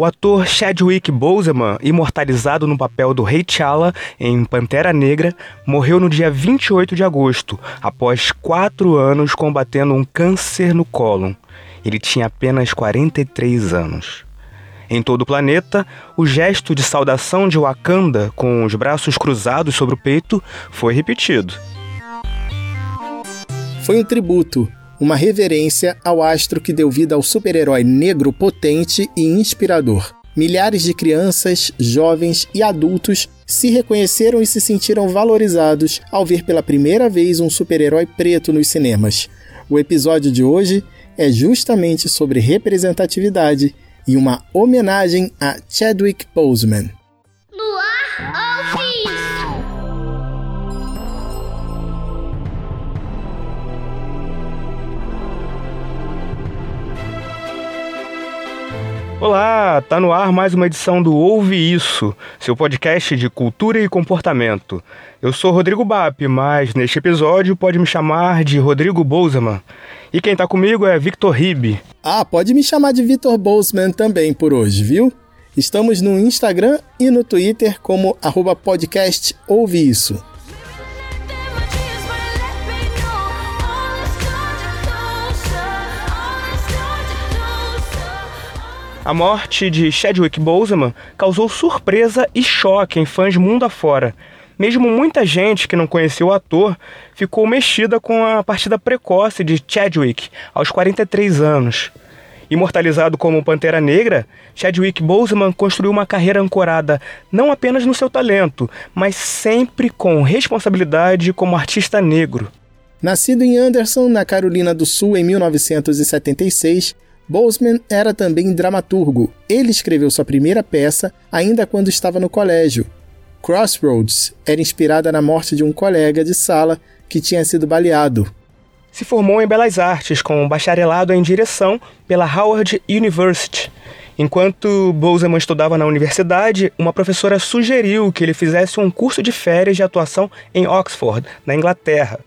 O ator Chadwick Boseman, imortalizado no papel do Rei T'Challa em Pantera Negra, morreu no dia 28 de agosto, após quatro anos combatendo um câncer no cólon. Ele tinha apenas 43 anos. Em todo o planeta, o gesto de saudação de Wakanda com os braços cruzados sobre o peito foi repetido. Foi um tributo, uma reverência ao astro que deu vida ao super-herói negro potente e inspirador. Milhares de crianças, jovens e adultos se reconheceram e se sentiram valorizados ao ver pela primeira vez um super-herói preto nos cinemas. O episódio de hoje é justamente sobre representatividade e uma homenagem a Chadwick Boseman. Olá, tá no ar mais uma edição do Ouve Isso, seu podcast de cultura e comportamento. Eu sou Rodrigo Bap, mas neste episódio pode me chamar de Rodrigo Bozeman. E quem tá comigo é Victor Ribe. Ah, pode me chamar de Victor Bozeman também por hoje, viu? Estamos no Instagram e no Twitter como arroba podcast Ouve Isso. A morte de Chadwick Boseman causou surpresa e choque em fãs mundo afora. Mesmo muita gente que não conhecia o ator ficou mexida com a partida precoce de Chadwick aos 43 anos. Imortalizado como Pantera Negra, Chadwick Boseman construiu uma carreira ancorada não apenas no seu talento, mas sempre com responsabilidade como artista negro. Nascido em Anderson, na Carolina do Sul, em 1976, Boseman era também dramaturgo. Ele escreveu sua primeira peça ainda quando estava no colégio. Crossroads era inspirada na morte de um colega de sala que tinha sido baleado. Se formou em Belas Artes com um bacharelado em direção pela Howard University. Enquanto Boseman estudava na universidade, uma professora sugeriu que ele fizesse um curso de férias de atuação em Oxford, na Inglaterra.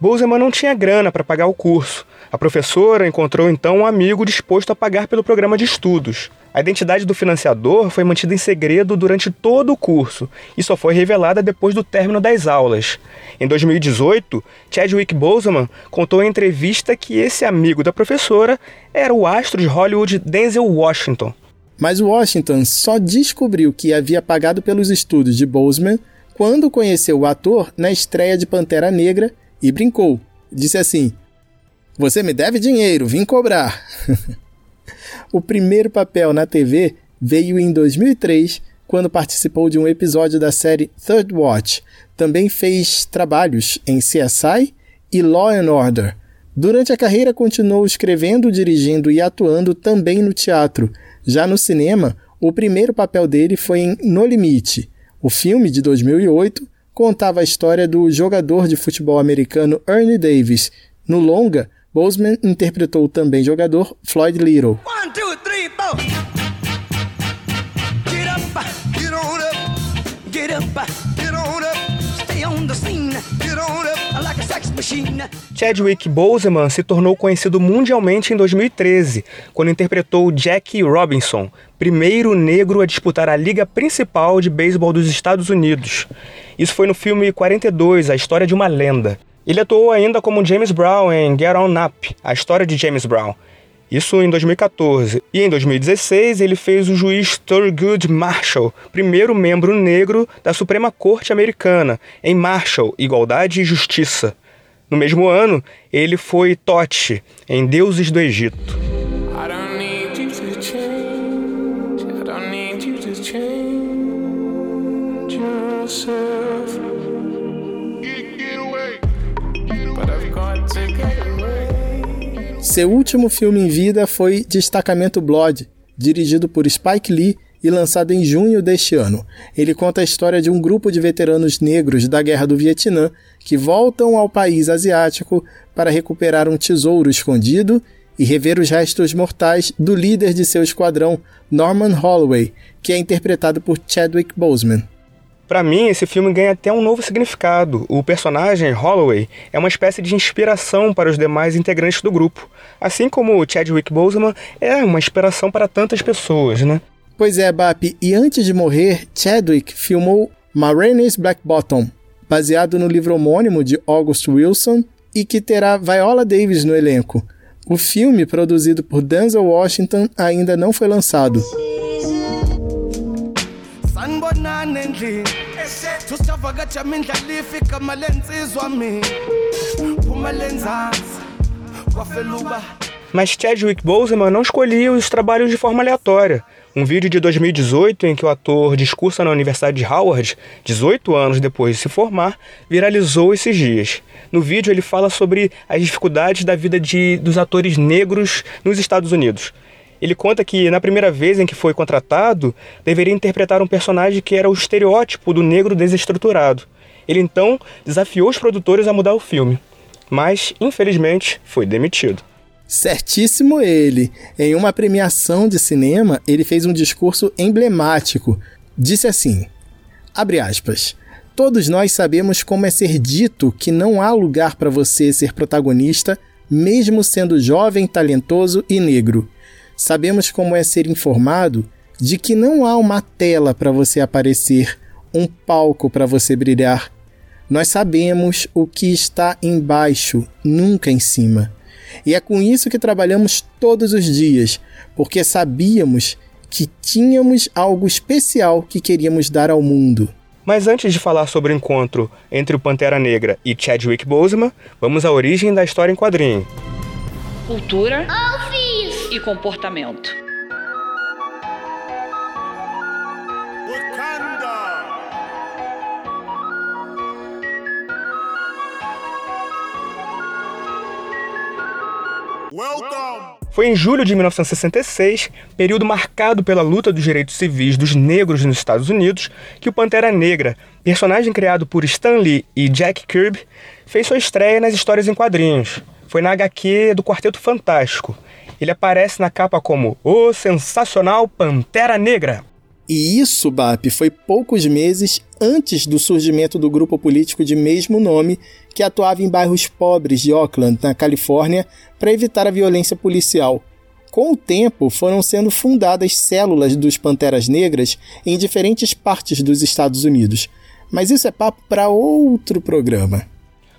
Boseman não tinha grana para pagar o curso. A professora encontrou então um amigo disposto a pagar pelo programa de estudos. A identidade do financiador foi mantida em segredo durante todo o curso e só foi revelada depois do término das aulas. Em 2018, Chadwick Boseman contou em entrevista que esse amigo da professora era o astro de Hollywood Denzel Washington. Mas Washington só descobriu que havia pagado pelos estudos de Boseman quando conheceu o ator na estreia de Pantera Negra e brincou. Disse assim: Você me deve dinheiro, vim cobrar. o primeiro papel na TV veio em 2003, quando participou de um episódio da série Third Watch. Também fez trabalhos em CSI e Law and Order. Durante a carreira, continuou escrevendo, dirigindo e atuando também no teatro. Já no cinema, o primeiro papel dele foi em No Limite, o filme de 2008 contava a história do jogador de futebol americano Ernie Davis. No longa, Boseman interpretou também jogador Floyd Little. One, two, three, get up, get on up, get up, Chadwick Boseman se tornou conhecido mundialmente em 2013, quando interpretou Jackie Robinson, primeiro negro a disputar a liga principal de beisebol dos Estados Unidos. Isso foi no filme 42, A História de uma Lenda. Ele atuou ainda como James Brown em Get On Up, A História de James Brown. Isso em 2014. E em 2016 ele fez o juiz Thurgood Marshall, primeiro membro negro da Suprema Corte Americana, em Marshall, Igualdade e Justiça. No mesmo ano, ele foi Tote, em Deuses do Egito. Seu último filme em vida foi Destacamento Blood, dirigido por Spike Lee e lançado em junho deste ano. Ele conta a história de um grupo de veteranos negros da Guerra do Vietnã que voltam ao país asiático para recuperar um tesouro escondido e rever os restos mortais do líder de seu esquadrão, Norman Holloway, que é interpretado por Chadwick Boseman. Para mim, esse filme ganha até um novo significado. O personagem, Holloway, é uma espécie de inspiração para os demais integrantes do grupo. Assim como Chadwick Boseman é uma inspiração para tantas pessoas, né? Pois é, Bap, e antes de morrer, Chadwick filmou Marraines Black Bottom, baseado no livro homônimo de August Wilson e que terá Viola Davis no elenco. O filme, produzido por Denzel Washington, ainda não foi lançado. Mas Chadwick Boseman não escolhia os trabalhos de forma aleatória. Um vídeo de 2018 em que o ator discursa na Universidade de Howard, 18 anos depois de se formar, viralizou esses dias. No vídeo ele fala sobre as dificuldades da vida de, dos atores negros nos Estados Unidos. Ele conta que na primeira vez em que foi contratado, deveria interpretar um personagem que era o estereótipo do negro desestruturado. Ele então desafiou os produtores a mudar o filme, mas infelizmente foi demitido. Certíssimo ele. Em uma premiação de cinema, ele fez um discurso emblemático. Disse assim: abre aspas. Todos nós sabemos como é ser dito que não há lugar para você ser protagonista, mesmo sendo jovem, talentoso e negro. Sabemos como é ser informado de que não há uma tela para você aparecer, um palco para você brilhar. Nós sabemos o que está embaixo, nunca em cima. E é com isso que trabalhamos todos os dias, porque sabíamos que tínhamos algo especial que queríamos dar ao mundo. Mas antes de falar sobre o encontro entre o Pantera Negra e Chadwick Boseman, vamos à origem da história em quadrinho. Cultura e comportamento. Foi em julho de 1966, período marcado pela luta dos direitos civis dos negros nos Estados Unidos, que o Pantera Negra, personagem criado por Stan Lee e Jack Kirby, fez sua estreia nas histórias em quadrinhos. Foi na HQ do Quarteto Fantástico. Ele aparece na capa como o sensacional Pantera Negra. E isso, BAP, foi poucos meses antes do surgimento do grupo político de mesmo nome, que atuava em bairros pobres de Oakland, na Califórnia, para evitar a violência policial. Com o tempo, foram sendo fundadas células dos Panteras Negras em diferentes partes dos Estados Unidos. Mas isso é papo para outro programa.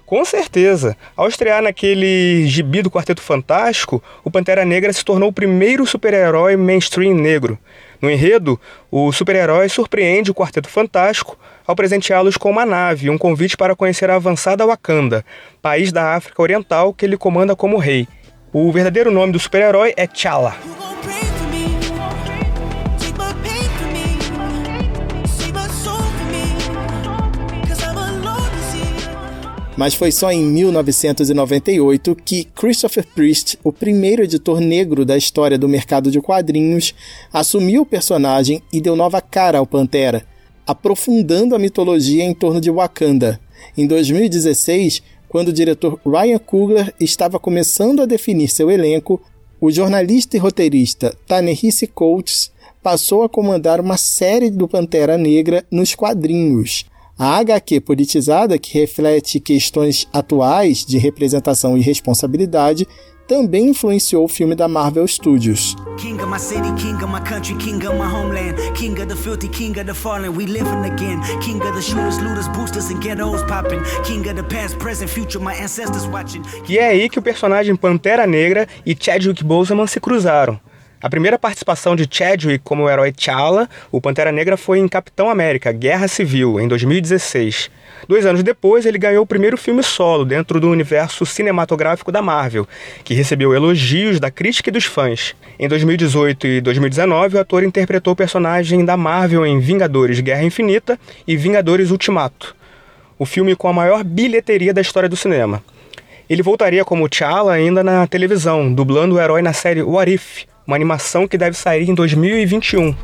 Com certeza. Ao estrear naquele gibi do Quarteto Fantástico, o Pantera Negra se tornou o primeiro super-herói mainstream negro. No enredo, o super-herói surpreende o Quarteto Fantástico ao presenteá-los com uma nave e um convite para conhecer a avançada Wakanda, país da África Oriental que ele comanda como rei. O verdadeiro nome do super-herói é T'Challa. Mas foi só em 1998 que Christopher Priest, o primeiro editor negro da história do mercado de quadrinhos, assumiu o personagem e deu nova cara ao Pantera, aprofundando a mitologia em torno de Wakanda. Em 2016, quando o diretor Ryan Coogler estava começando a definir seu elenco, o jornalista e roteirista Ta-Nehisi Coates passou a comandar uma série do Pantera Negra nos quadrinhos, a HQ politizada, que reflete questões atuais de representação e responsabilidade, também influenciou o filme da Marvel Studios. King of my city, king of my country, king of my homeland, king of the filthy, king of the fallen, we living again, king of the shooters, looters, boosters and ghettos popping, king of the past, present, future, my ancestors watching. E é aí que o personagem Pantera Negra e Chadwick Boseman se cruzaram. A primeira participação de Chadwick como herói T'Challa, o Pantera Negra, foi em Capitão América, Guerra Civil, em 2016. Dois anos depois, ele ganhou o primeiro filme solo dentro do universo cinematográfico da Marvel, que recebeu elogios da crítica e dos fãs. Em 2018 e 2019, o ator interpretou o personagem da Marvel em Vingadores Guerra Infinita e Vingadores Ultimato, o filme com a maior bilheteria da história do cinema. Ele voltaria como T'Challa ainda na televisão, dublando o herói na série What If, uma animação que deve sair em 2021.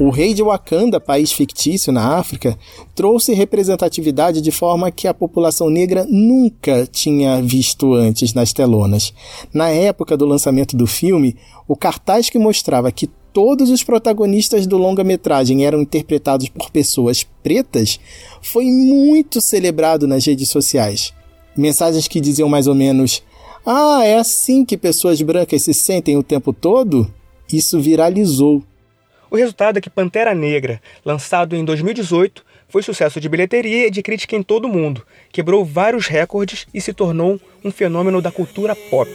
O rei de Wakanda, país fictício na África, trouxe representatividade de forma que a população negra nunca tinha visto antes nas telonas. Na época do lançamento do filme, o cartaz que mostrava que todos os protagonistas do longa-metragem eram interpretados por pessoas pretas foi muito celebrado nas redes sociais. Mensagens que diziam mais ou menos: Ah, é assim que pessoas brancas se sentem o tempo todo? Isso viralizou. O resultado é que Pantera Negra, lançado em 2018, foi sucesso de bilheteria e de crítica em todo o mundo, quebrou vários recordes e se tornou um fenômeno da cultura pop.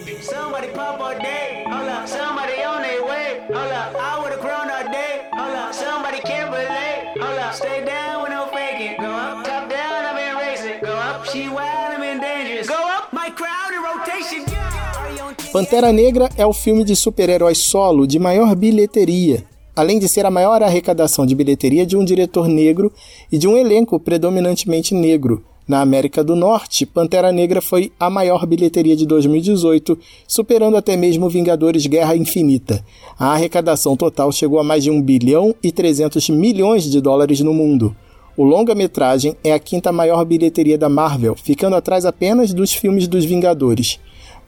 Pantera Negra é o filme de super-heróis solo de maior bilheteria, além de ser a maior arrecadação de bilheteria de um diretor negro e de um elenco predominantemente negro. Na América do Norte, Pantera Negra foi a maior bilheteria de 2018, superando até mesmo Vingadores Guerra Infinita. A arrecadação total chegou a mais de 1 bilhão e 300 milhões de dólares no mundo. O longa-metragem é a quinta maior bilheteria da Marvel, ficando atrás apenas dos filmes dos Vingadores.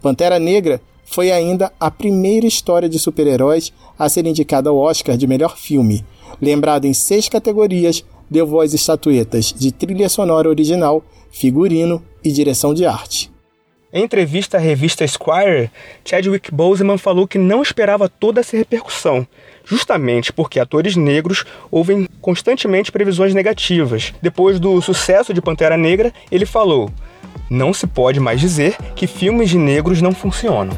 Pantera Negra foi ainda a primeira história de super-heróis a ser indicada ao Oscar de melhor filme. Lembrado em seis categorias, deu voz estatuetas de trilha sonora original, figurino e direção de arte. Em entrevista à revista Esquire, Chadwick Boseman falou que não esperava toda essa repercussão, justamente porque atores negros ouvem constantemente previsões negativas. Depois do sucesso de Pantera Negra, ele falou: Não se pode mais dizer que filmes de negros não funcionam.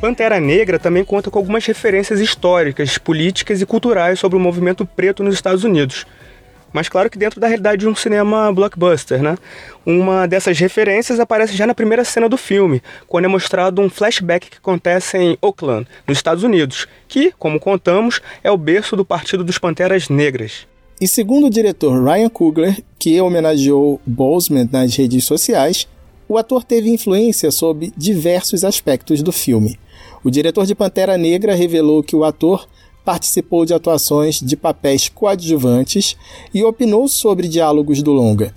Pantera Negra também conta com algumas referências históricas, políticas e culturais sobre o movimento preto nos Estados Unidos. Mas claro que dentro da realidade de um cinema blockbuster, né? Uma dessas referências aparece já na primeira cena do filme, quando é mostrado um flashback que acontece em Oakland, nos Estados Unidos, que, como contamos, é o berço do Partido dos Panteras Negras. E segundo o diretor Ryan Coogler, que homenageou Boseman nas redes sociais, o ator teve influência sobre diversos aspectos do filme. O diretor de Pantera Negra revelou que o ator participou de atuações de papéis coadjuvantes e opinou sobre diálogos do longa.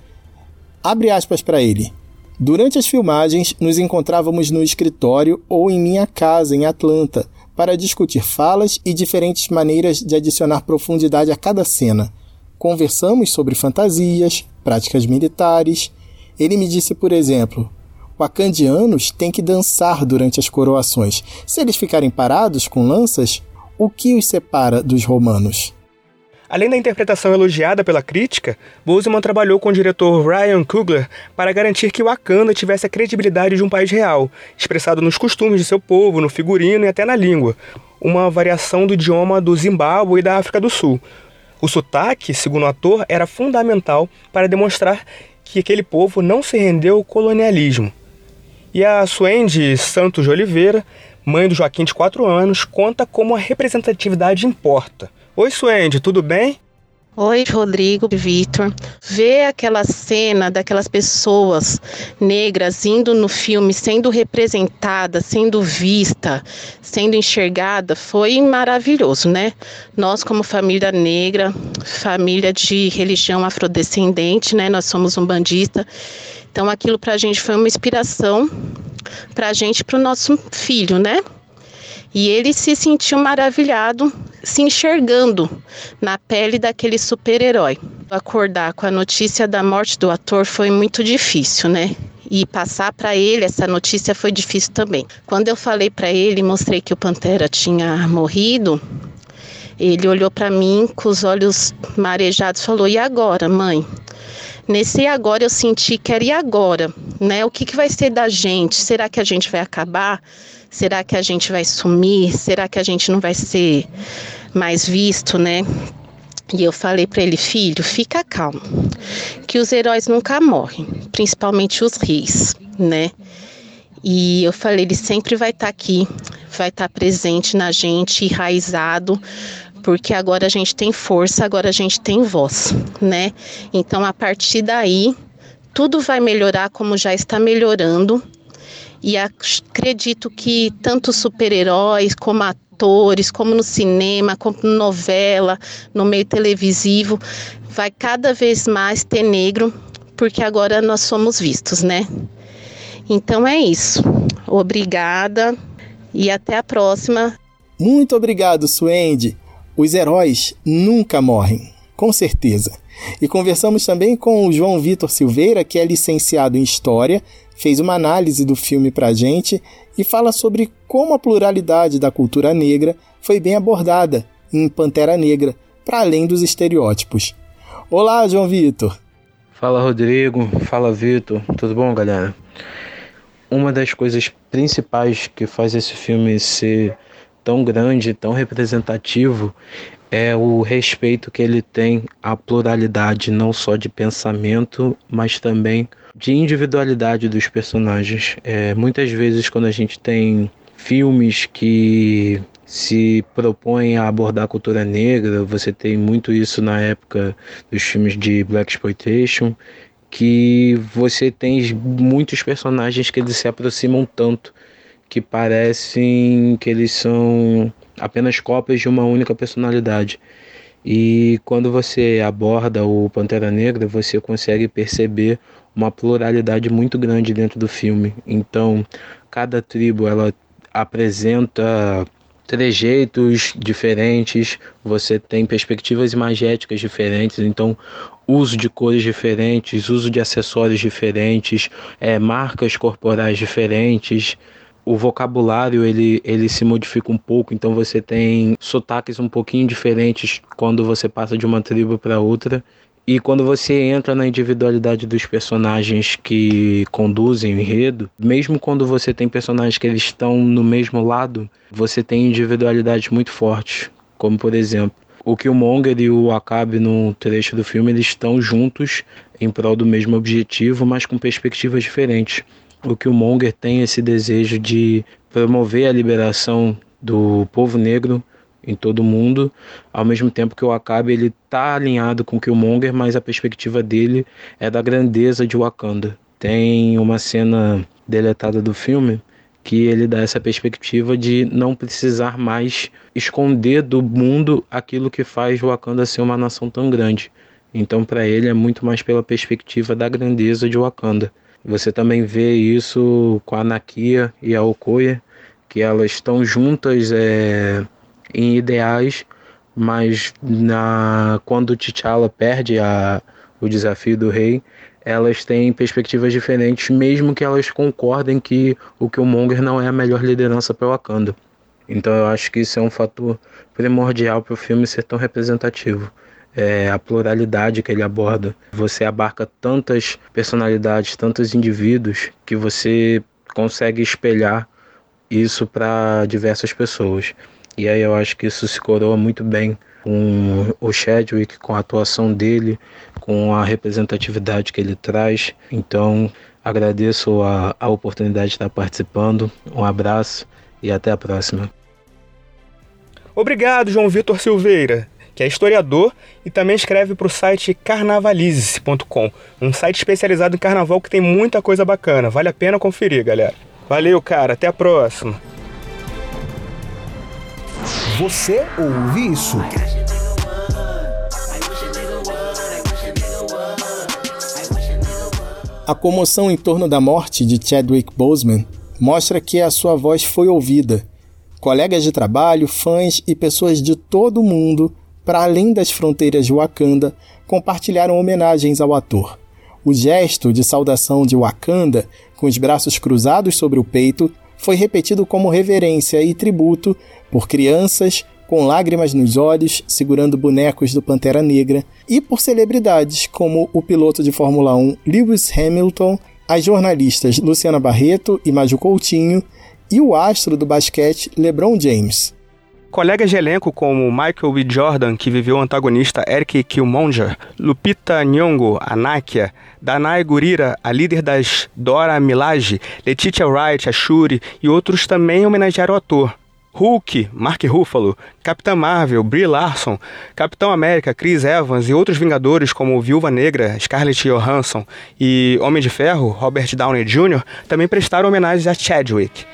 Abre aspas para ele. Durante as filmagens, nos encontrávamos no escritório ou em minha casa em Atlanta para discutir falas e diferentes maneiras de adicionar profundidade a cada cena. Conversamos sobre fantasias, práticas militares. Ele me disse, por exemplo, Wakandianos têm que dançar durante as coroações. Se eles ficarem parados com lanças, o que os separa dos romanos? Além da interpretação elogiada pela crítica, Boseman trabalhou com o diretor Ryan Coogler para garantir que Wakanda tivesse a credibilidade de um país real, expressado nos costumes de seu povo, no figurino e até na língua, uma variação do idioma do Zimbábue e da África do Sul. O sotaque, segundo o ator, era fundamental para demonstrar que aquele povo não se rendeu ao colonialismo. E a Suende Santos de Oliveira, mãe do Joaquim de 4 anos, conta como a representatividade importa. Oi, Suende, tudo bem? Oi, Rodrigo, Vitor. Ver aquela cena daquelas pessoas negras indo no filme, sendo representada, sendo vista, sendo enxergada, foi maravilhoso, né? Nós, como família negra, família de religião afrodescendente, né? Nós somos um bandista então aquilo para a gente foi uma inspiração para a gente, para o nosso filho, né? E ele se sentiu maravilhado, se enxergando na pele daquele super-herói. Acordar com a notícia da morte do ator foi muito difícil, né? E passar para ele essa notícia foi difícil também. Quando eu falei para ele, mostrei que o Pantera tinha morrido, ele olhou para mim com os olhos marejados falou: E agora, mãe? Nesse agora eu senti que era e agora, né? O que, que vai ser da gente? Será que a gente vai acabar? Será que a gente vai sumir? Será que a gente não vai ser mais visto, né? E eu falei para ele, filho, fica calmo, que os heróis nunca morrem, principalmente os reis, né? E eu falei, ele sempre vai estar tá aqui, vai estar tá presente na gente, enraizado, porque agora a gente tem força, agora a gente tem voz, né? Então a partir daí tudo vai melhorar como já está melhorando. E acredito que tanto super-heróis como atores, como no cinema, como no novela, no meio televisivo, vai cada vez mais ter negro, porque agora nós somos vistos, né? Então é isso. Obrigada e até a próxima. Muito obrigado, Suende. Os heróis nunca morrem, com certeza. E conversamos também com o João Vitor Silveira, que é licenciado em História, fez uma análise do filme pra gente e fala sobre como a pluralidade da cultura negra foi bem abordada em Pantera Negra, para além dos estereótipos. Olá, João Vitor. Fala, Rodrigo. Fala, Vitor. Tudo bom, galera? Uma das coisas principais que faz esse filme ser tão grande, tão representativo, é o respeito que ele tem à pluralidade, não só de pensamento, mas também de individualidade dos personagens. É, muitas vezes, quando a gente tem filmes que se propõem a abordar a cultura negra, você tem muito isso na época dos filmes de Black Exploitation, que você tem muitos personagens que eles se aproximam tanto que parecem que eles são apenas cópias de uma única personalidade. E quando você aborda o Pantera Negra, você consegue perceber uma pluralidade muito grande dentro do filme. Então, cada tribo ela apresenta trejeitos diferentes, você tem perspectivas imagéticas diferentes, então uso de cores diferentes, uso de acessórios diferentes, é, marcas corporais diferentes, o vocabulário ele, ele se modifica um pouco, então você tem sotaques um pouquinho diferentes quando você passa de uma tribo para outra. E quando você entra na individualidade dos personagens que conduzem o enredo, mesmo quando você tem personagens que eles estão no mesmo lado, você tem individualidades muito fortes. Como por exemplo, o Killmonger e o Akabe no trecho do filme, eles estão juntos em prol do mesmo objetivo, mas com perspectivas diferentes o Killmonger tem esse desejo de promover a liberação do povo negro em todo o mundo, ao mesmo tempo que o Akabe ele tá alinhado com o Killmonger, mas a perspectiva dele é da grandeza de Wakanda. Tem uma cena deletada do filme que ele dá essa perspectiva de não precisar mais esconder do mundo aquilo que faz Wakanda ser uma nação tão grande. Então, para ele é muito mais pela perspectiva da grandeza de Wakanda. Você também vê isso com a Nakia e a Okoye, que elas estão juntas é, em ideais, mas na, quando T'Challa perde a, o desafio do rei, elas têm perspectivas diferentes, mesmo que elas concordem que o Killmonger não é a melhor liderança para Wakanda. Então eu acho que isso é um fator primordial para o filme ser tão representativo é, a pluralidade que ele aborda. Você abarca tantas personalidades, tantos indivíduos, que você consegue espelhar isso para diversas pessoas. E aí eu acho que isso se coroa muito bem com o Chadwick, com a atuação dele, com a representatividade que ele traz. Então, agradeço a, a oportunidade de estar participando. Um abraço e até a próxima. Obrigado, João Vitor Silveira que é historiador e também escreve para o site carnavalize.com, um site especializado em carnaval que tem muita coisa bacana. Vale a pena conferir, galera. Valeu, cara. Até a próxima. Você ouve isso? A comoção em torno da morte de Chadwick Boseman mostra que a sua voz foi ouvida. Colegas de trabalho, fãs e pessoas de todo o mundo para além das fronteiras de Wakanda, compartilharam homenagens ao ator. O gesto de saudação de Wakanda, com os braços cruzados sobre o peito, foi repetido como reverência e tributo por crianças com lágrimas nos olhos, segurando bonecos do Pantera Negra, e por celebridades como o piloto de Fórmula 1 Lewis Hamilton, as jornalistas Luciana Barreto e Maju Coutinho e o astro do basquete LeBron James. Colegas de elenco como Michael B. Jordan, que viveu o antagonista Eric Killmonger, Lupita Nyong'o, a Nakia, Danai Gurira, a líder das Dora Milaje, Letitia Wright, a Shuri e outros também homenagearam o ator. Hulk, Mark Ruffalo, Capitã Marvel, Brie Larson, Capitão América, Chris Evans e outros Vingadores como Viúva Negra, Scarlett Johansson e Homem de Ferro, Robert Downey Jr., também prestaram homenagens a Chadwick.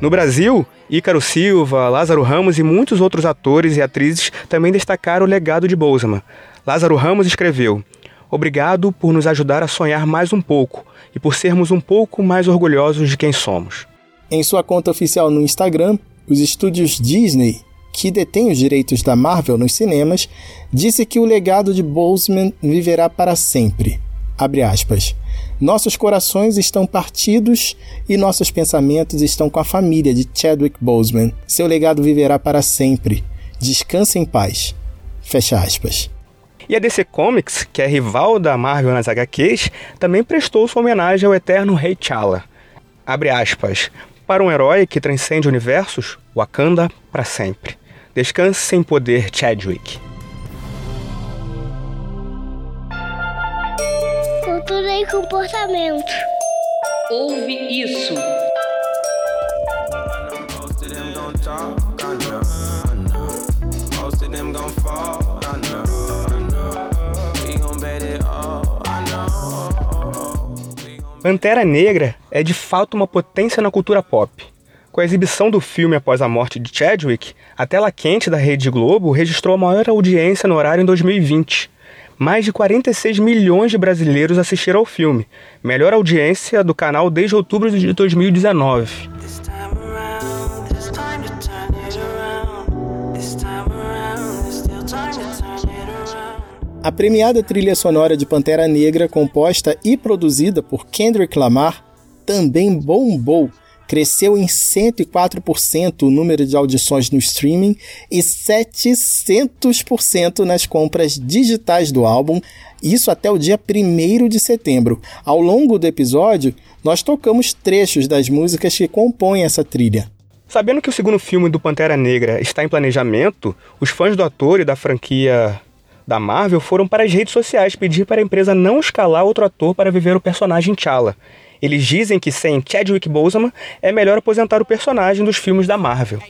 No Brasil, Ícaro Silva, Lázaro Ramos e muitos outros atores e atrizes também destacaram o legado de Boseman. Lázaro Ramos escreveu: Obrigado por nos ajudar a sonhar mais um pouco e por sermos um pouco mais orgulhosos de quem somos. Em sua conta oficial no Instagram, os estúdios Disney, que detêm os direitos da Marvel nos cinemas, disse que o legado de Boseman viverá para sempre. Abre aspas. Nossos corações estão partidos e nossos pensamentos estão com a família de Chadwick Boseman. Seu legado viverá para sempre. Descanse em paz. Fecha aspas. E a DC Comics, que é rival da Marvel nas HQs, também prestou sua homenagem ao eterno Rei T'Challa. Abre aspas. Para um herói que transcende universos, Wakanda para sempre. Descanse sem poder, Chadwick. E comportamento. Ouve isso. Pantera Negra é de fato uma potência na cultura pop. Com a exibição do filme após a morte de Chadwick, a tela quente da Rede Globo registrou a maior audiência no horário em 2020. Mais de 46 milhões de brasileiros assistiram ao filme, melhor audiência do canal desde outubro de 2019. A premiada trilha sonora de Pantera Negra, composta e produzida por Kendrick Lamar, também bombou. Cresceu em 104% o número de audições no streaming e 700% nas compras digitais do álbum, isso até o dia 1 de setembro. Ao longo do episódio, nós tocamos trechos das músicas que compõem essa trilha. Sabendo que o segundo filme do Pantera Negra está em planejamento, os fãs do ator e da franquia da Marvel foram para as redes sociais pedir para a empresa não escalar outro ator para viver o personagem T'Challa. Eles dizem que sem Chadwick Boseman é melhor aposentar o personagem dos filmes da Marvel.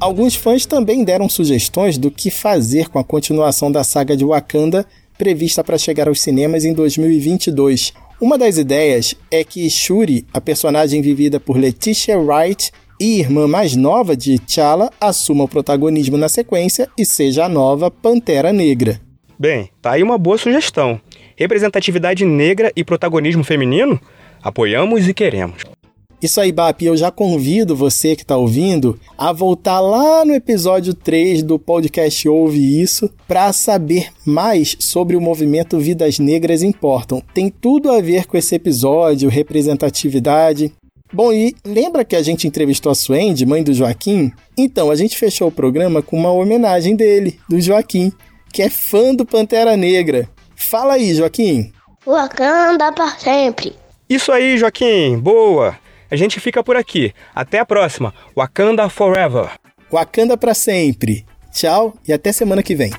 Alguns fãs também deram sugestões do que fazer com a continuação da saga de Wakanda prevista para chegar aos cinemas em 2022. Uma das ideias é que Shuri, a personagem vivida por Letitia Wright e irmã mais nova de T'Challa, assuma o protagonismo na sequência e seja a nova Pantera Negra. Bem, tá aí uma boa sugestão. Representatividade negra e protagonismo feminino? Apoiamos e queremos. Isso aí, Bap, eu já convido você que está ouvindo a voltar lá no episódio 3 do podcast Ouve Isso para saber mais sobre o movimento Vidas Negras Importam. Tem tudo a ver com esse episódio, representatividade. Bom, e lembra que a gente entrevistou a Suende, mãe do Joaquim? Então, a gente fechou o programa com uma homenagem dele, do Joaquim, que é fã do Pantera Negra. Fala aí, Joaquim. Wakanda para sempre. Isso aí, Joaquim. Boa. A gente fica por aqui. Até a próxima. Wakanda Forever. Wakanda para sempre. Tchau e até semana que vem.